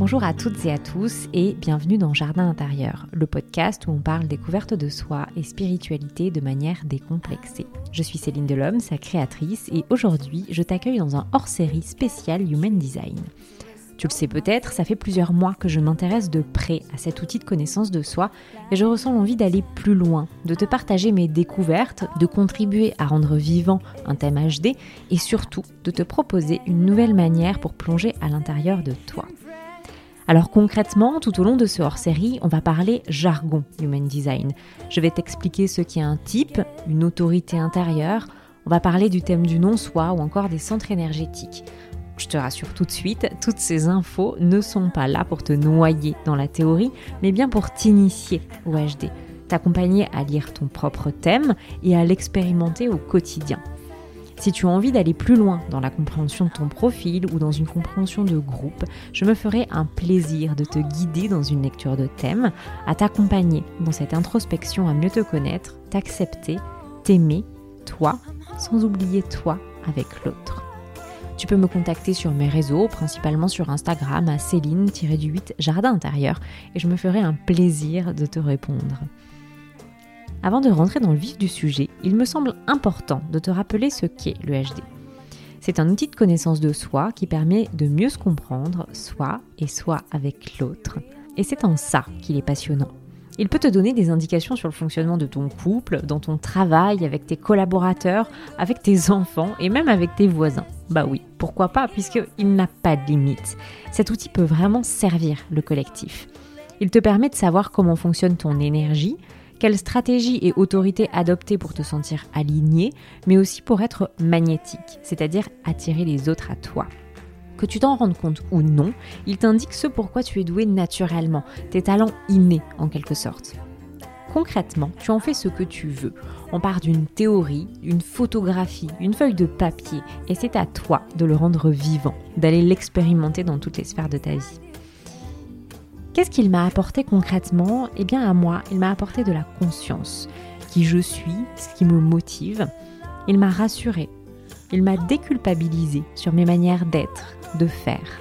Bonjour à toutes et à tous et bienvenue dans Jardin intérieur, le podcast où on parle découverte de soi et spiritualité de manière décomplexée. Je suis Céline Delhomme, sa créatrice, et aujourd'hui je t'accueille dans un hors-série spécial Human Design. Tu le sais peut-être, ça fait plusieurs mois que je m'intéresse de près à cet outil de connaissance de soi et je ressens l'envie d'aller plus loin, de te partager mes découvertes, de contribuer à rendre vivant un thème HD et surtout de te proposer une nouvelle manière pour plonger à l'intérieur de toi. Alors concrètement, tout au long de ce hors-série, on va parler jargon Human Design. Je vais t'expliquer ce qu'est un type, une autorité intérieure, on va parler du thème du non-soi ou encore des centres énergétiques. Je te rassure tout de suite, toutes ces infos ne sont pas là pour te noyer dans la théorie, mais bien pour t'initier au HD, t'accompagner à lire ton propre thème et à l'expérimenter au quotidien. Si tu as envie d'aller plus loin dans la compréhension de ton profil ou dans une compréhension de groupe, je me ferai un plaisir de te guider dans une lecture de thème, à t'accompagner dans cette introspection à mieux te connaître, t'accepter, t'aimer, toi, sans oublier toi avec l'autre. Tu peux me contacter sur mes réseaux, principalement sur Instagram à Céline-du-8 Jardin intérieur, et je me ferai un plaisir de te répondre. Avant de rentrer dans le vif du sujet, il me semble important de te rappeler ce qu'est le HD. C'est un outil de connaissance de soi qui permet de mieux se comprendre, soi et soi avec l'autre. Et c'est en ça qu'il est passionnant. Il peut te donner des indications sur le fonctionnement de ton couple, dans ton travail, avec tes collaborateurs, avec tes enfants et même avec tes voisins. Bah oui, pourquoi pas, puisqu'il n'a pas de limite. Cet outil peut vraiment servir le collectif. Il te permet de savoir comment fonctionne ton énergie, quelle stratégie et autorité adopter pour te sentir aligné, mais aussi pour être magnétique, c'est-à-dire attirer les autres à toi. Que tu t'en rendes compte ou non, il t'indique ce pourquoi tu es doué naturellement, tes talents innés en quelque sorte. Concrètement, tu en fais ce que tu veux. On part d'une théorie, une photographie, une feuille de papier, et c'est à toi de le rendre vivant, d'aller l'expérimenter dans toutes les sphères de ta vie. Qu'est-ce qu'il m'a apporté concrètement? Eh bien à moi, il m'a apporté de la conscience, qui je suis, ce qui me motive. Il m'a rassuré, il m'a déculpabilisé sur mes manières d'être, de faire.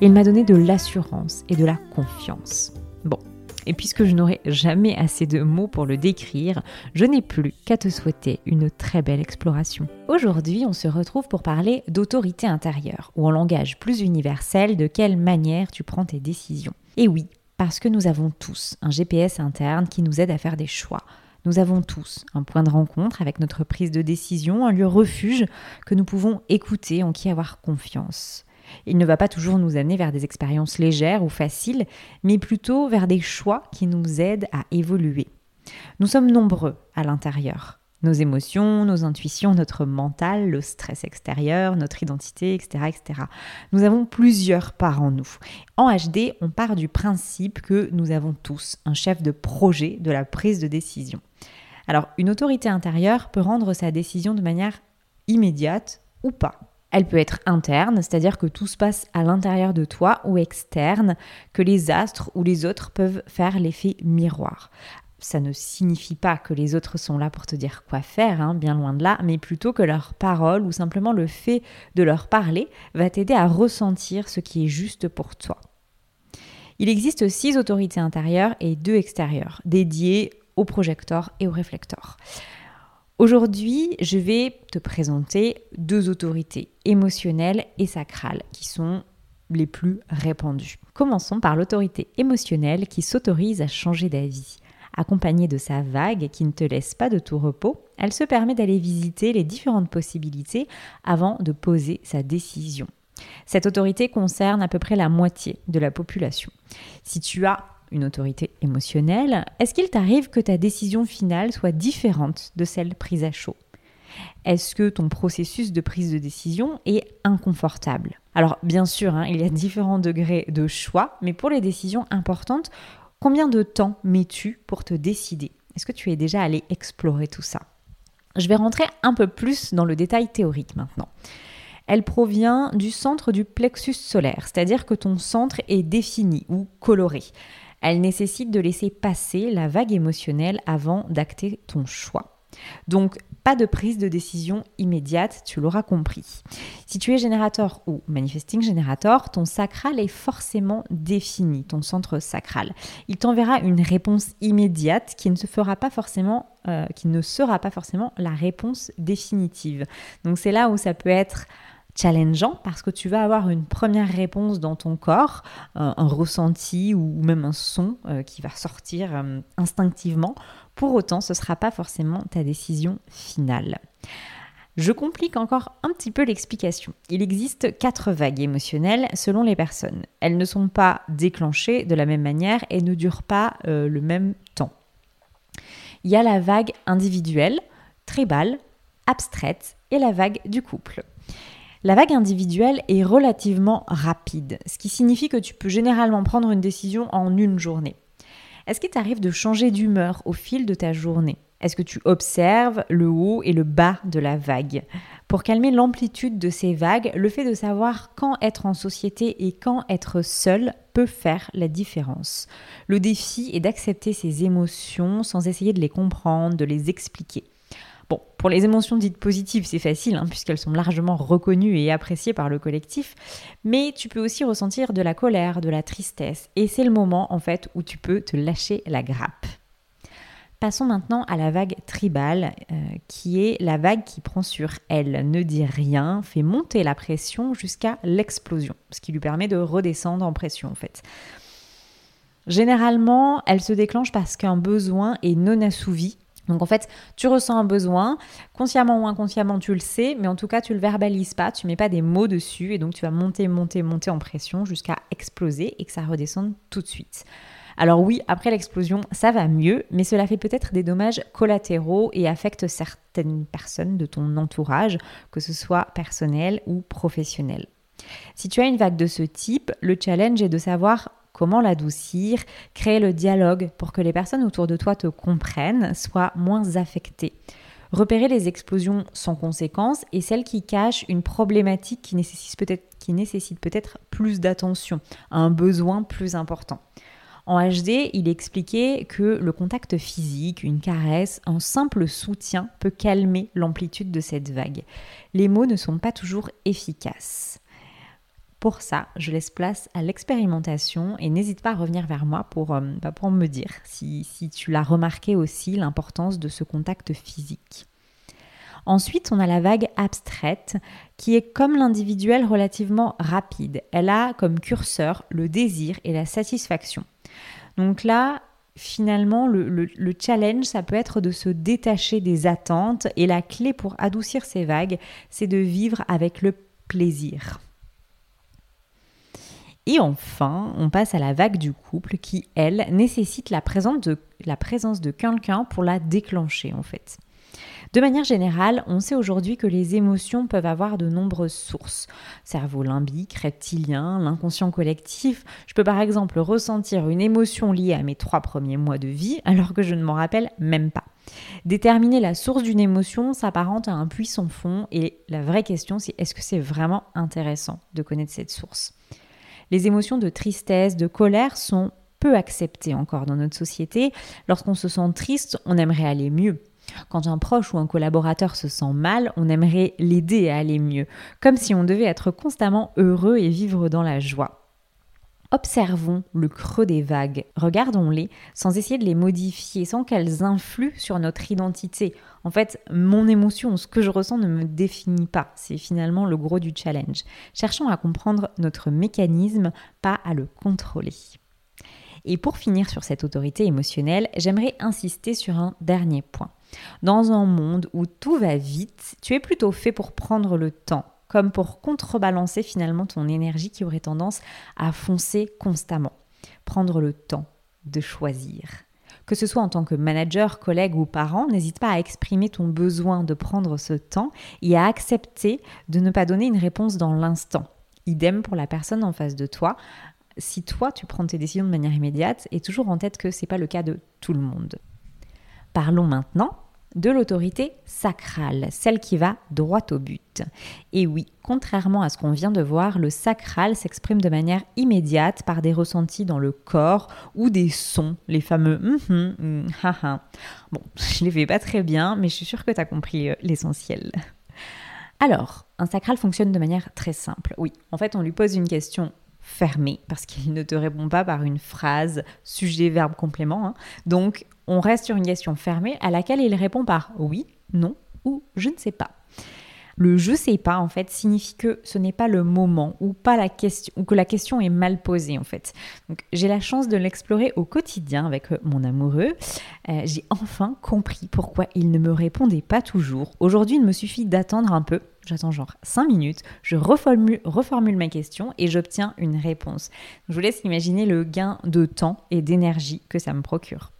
Il m'a donné de l'assurance et de la confiance. Bon, et puisque je n'aurai jamais assez de mots pour le décrire, je n'ai plus qu'à te souhaiter une très belle exploration. Aujourd'hui, on se retrouve pour parler d'autorité intérieure, ou en langage plus universel, de quelle manière tu prends tes décisions. Et oui, parce que nous avons tous un GPS interne qui nous aide à faire des choix. Nous avons tous un point de rencontre avec notre prise de décision, un lieu refuge que nous pouvons écouter, en qui avoir confiance. Il ne va pas toujours nous amener vers des expériences légères ou faciles, mais plutôt vers des choix qui nous aident à évoluer. Nous sommes nombreux à l'intérieur. Nos émotions, nos intuitions, notre mental, le stress extérieur, notre identité, etc., etc. Nous avons plusieurs parts en nous. En HD, on part du principe que nous avons tous un chef de projet de la prise de décision. Alors, une autorité intérieure peut rendre sa décision de manière immédiate ou pas. Elle peut être interne, c'est-à-dire que tout se passe à l'intérieur de toi, ou externe, que les astres ou les autres peuvent faire l'effet miroir. Ça ne signifie pas que les autres sont là pour te dire quoi faire, hein, bien loin de là, mais plutôt que leur parole ou simplement le fait de leur parler va t'aider à ressentir ce qui est juste pour toi. Il existe six autorités intérieures et deux extérieures, dédiées au projecteur et au réflecteur. Aujourd'hui, je vais te présenter deux autorités émotionnelles et sacrales qui sont les plus répandues. Commençons par l'autorité émotionnelle qui s'autorise à changer d'avis. Accompagnée de sa vague qui ne te laisse pas de tout repos, elle se permet d'aller visiter les différentes possibilités avant de poser sa décision. Cette autorité concerne à peu près la moitié de la population. Si tu as une autorité émotionnelle, est-ce qu'il t'arrive que ta décision finale soit différente de celle prise à chaud? Est-ce que ton processus de prise de décision est inconfortable? Alors bien sûr, hein, il y a différents degrés de choix, mais pour les décisions importantes, combien de temps mets-tu pour te décider? Est-ce que tu es déjà allé explorer tout ça? Je vais rentrer un peu plus dans le détail théorique maintenant elle provient du centre du plexus solaire, c'est-à-dire que ton centre est défini ou coloré. Elle nécessite de laisser passer la vague émotionnelle avant d'acter ton choix. Donc, pas de prise de décision immédiate, tu l'auras compris. Si tu es générateur ou manifesting générateur, ton sacral est forcément défini, ton centre sacral. Il t'enverra une réponse immédiate qui ne se fera pas forcément euh, qui ne sera pas forcément la réponse définitive. Donc c'est là où ça peut être challengeant parce que tu vas avoir une première réponse dans ton corps, un, ressenti ou même un son euh, qui va sortir euh, instinctivement. Pour autant, ce ne sera pas forcément ta décision finale. Je complique encore un petit peu l'explication. Il existe quatre vagues émotionnelles selon les personnes. Elles ne sont pas déclenchées de la même manière et ne durent pas euh, le même temps. Il y a la vague individuelle, tribale, abstraite et la vague du couple. La vague individuelle est relativement rapide, ce qui signifie que tu peux généralement prendre une décision en une journée. Est-ce qu'il t'arrive de changer d'humeur au fil de ta journée? Est-ce que tu observes le haut et le bas de la vague? Pour calmer l'amplitude de ces vagues, le fait de savoir quand être en société et quand être seul peut faire la différence. Le défi est d'accepter ces émotions sans essayer de les comprendre, de les expliquer. Bon, pour les émotions dites positives, c'est facile, hein, puisqu'elles sont largement reconnues et appréciées par le collectif, mais tu peux aussi ressentir de la colère, de la tristesse, et c'est le moment en fait où tu peux te lâcher la grappe. Passons maintenant à la vague tribale, euh, qui est la vague qui prend sur elle, ne dit rien, fait monter la pression jusqu'à l'explosion, ce qui lui permet de redescendre en pression en fait. Généralement, elle se déclenche parce qu'un besoin est non assouvi donc en fait, tu ressens un besoin, consciemment ou inconsciemment, tu le sais, mais en tout cas, tu le verbalises pas, tu mets pas des mots dessus, et donc tu vas monter, monter, monter en pression jusqu'à exploser et que ça redescende tout de suite. Alors oui, après l'explosion, ça va mieux, mais cela fait peut-être des dommages collatéraux et affecte certaines personnes de ton entourage, que ce soit personnel ou professionnel. Si tu as une vague de ce type, le challenge est de savoir comment l'adoucir, créer le dialogue pour que les personnes autour de toi te comprennent, soient moins affectées. Repérer les explosions sans conséquence et celles qui cachent une problématique qui nécessite peut-être plus d'attention, un besoin plus important. En HD, il expliquait que le contact physique, une caresse, un simple soutien peut calmer l'amplitude de cette vague. Les mots ne sont pas toujours efficaces. Pour ça, je laisse place à l'expérimentation et n'hésite pas à revenir vers moi pour, euh, bah, pour me dire si, si tu l'as remarqué aussi l'importance de ce contact physique. Ensuite, on a la vague abstraite qui est comme l'individuel relativement rapide. Elle a comme curseur le désir et la satisfaction. Donc là, finalement, le, le, challenge, ça peut être de se détacher des attentes et la clé pour adoucir ces vagues, c'est de vivre avec le plaisir. Et enfin, on passe à la vague du couple qui, elle, nécessite la présence de, quelqu'un pour la déclencher en fait. De manière générale, on sait aujourd'hui que les émotions peuvent avoir de nombreuses sources. Cerveau limbique, reptilien, l'inconscient collectif. Je peux par exemple ressentir une émotion liée à mes trois premiers mois de vie alors que je ne m'en rappelle même pas. Déterminer la source d'une émotion s'apparente à un puits sans fond et la vraie question c'est est-ce que c'est vraiment intéressant de connaître cette source? Les émotions de tristesse, de colère sont peu acceptées encore dans notre société. Lorsqu'on se sent triste, on aimerait aller mieux. Quand un proche ou un collaborateur se sent mal, on aimerait l'aider à aller mieux, comme si on devait être constamment heureux et vivre dans la joie. Observons le creux des vagues, regardons-les sans essayer de les modifier, sans qu'elles influent sur notre identité. En fait, mon émotion, ce que je ressens ne me définit pas. C'est finalement le gros du challenge. Cherchons à comprendre notre mécanisme, pas à le contrôler. Et pour finir sur cette autorité émotionnelle, j'aimerais insister sur un dernier point. Dans un monde où tout va vite, tu es plutôt fait pour prendre le temps comme pour contrebalancer finalement ton énergie qui aurait tendance à foncer constamment. Prendre le temps de choisir. Que ce soit en tant que manager, collègue ou parent, n'hésite pas à exprimer ton besoin de prendre ce temps et à accepter de ne pas donner une réponse dans l'instant. Idem pour la personne en face de toi. Si toi tu prends tes décisions de manière immédiate, et toujours en tête que ce n'est pas le cas de tout le monde. Parlons maintenant de l'autorité sacrale, celle qui va droit au but. Et oui, contrairement à ce qu'on vient de voir, le sacral s'exprime de manière immédiate par des ressentis dans le corps ou des sons, les fameux mm mm, Bon, je les fais pas très bien, mais je suis sûre que tu as compris euh, l'essentiel. Alors, un sacral fonctionne de manière très simple. Oui, en fait, on lui pose une question fermée parce qu'il ne te répond pas par une phrase sujet, verbe, complément. Hein. Donc, on reste sur une question fermée à laquelle il répond par oui, non ou je ne sais pas. Le je sais pas en fait signifie que ce n'est pas le moment ou pas la question ou que la question est mal posée en fait. Donc j'ai la chance de l'explorer au quotidien avec euh, mon amoureux. Euh, j'ai enfin compris pourquoi il ne me répondait pas toujours. Aujourd'hui, il me suffit d'attendre un peu. J'attends genre 5 minutes, je reformule, reformule ma question et j'obtiens une réponse. Je vous laisse imaginer le gain de temps et d'énergie que ça me procure.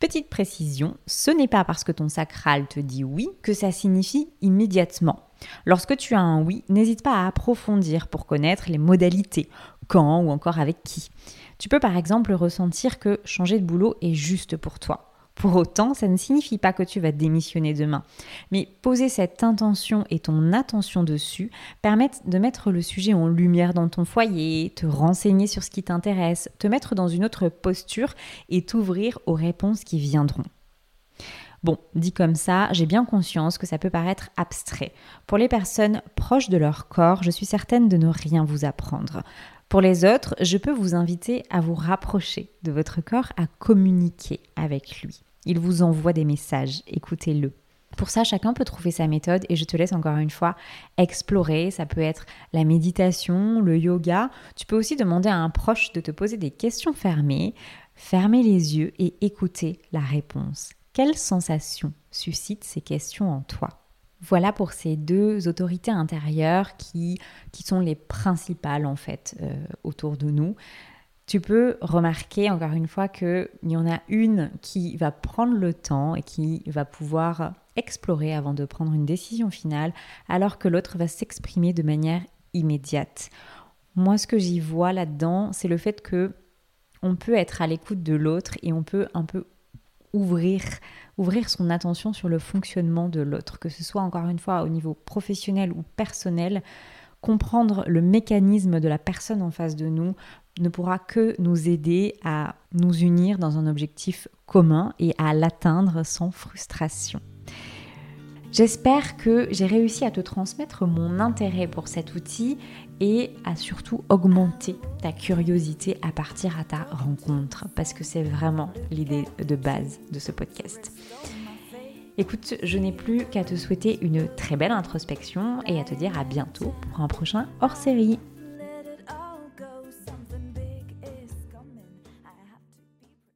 Petite précision, ce n'est pas parce que ton sacral te dit oui que ça signifie immédiatement. Lorsque tu as un oui, n'hésite pas à approfondir pour connaître les modalités, quand ou encore avec qui. Tu peux par exemple ressentir que changer de boulot est juste pour toi. Pour autant, ça ne signifie pas que tu vas démissionner demain. Mais poser cette intention et ton attention dessus permettent de mettre le sujet en lumière dans ton foyer, te renseigner sur ce qui t'intéresse, te mettre dans une autre posture et t'ouvrir aux réponses qui viendront. Bon, dit comme ça, j'ai bien conscience que ça peut paraître abstrait. Pour les personnes proches de leur corps, je suis certaine de ne rien vous apprendre. Pour les autres, je peux vous inviter à vous rapprocher de votre corps, à communiquer avec lui. Il vous envoie des messages, écoutez-le. Pour ça, chacun peut trouver sa méthode et je te laisse encore une fois explorer. Ça peut être la méditation, le yoga. Tu peux aussi demander à un proche de te poser des questions fermées. Fermez les yeux et écoutez la réponse. Quelle sensation suscitent ces questions en toi? Voilà pour ces deux autorités intérieures qui, qui sont les principales en fait euh, autour de nous tu peux remarquer encore une fois qu'il y en a une qui va prendre le temps et qui va pouvoir explorer avant de prendre une décision finale, alors que l'autre va s'exprimer de manière immédiate. Moi, ce que j'y vois là-dedans, c'est le fait que on peut être à l'écoute de l'autre et on peut un peu ouvrir, ouvrir son attention sur le fonctionnement de l'autre, que ce soit encore une fois au niveau professionnel ou personnel comprendre le mécanisme de la personne en face de nous ne pourra que nous aider à nous unir dans un objectif commun et à l'atteindre sans frustration. J'espère que j'ai réussi à te transmettre mon intérêt pour cet outil et à surtout augmenter ta curiosité à partir à ta rencontre, parce que c'est vraiment l'idée de base de ce podcast. Écoute, je n'ai plus qu'à te souhaiter une très belle introspection et à te dire à bientôt pour un prochain hors série.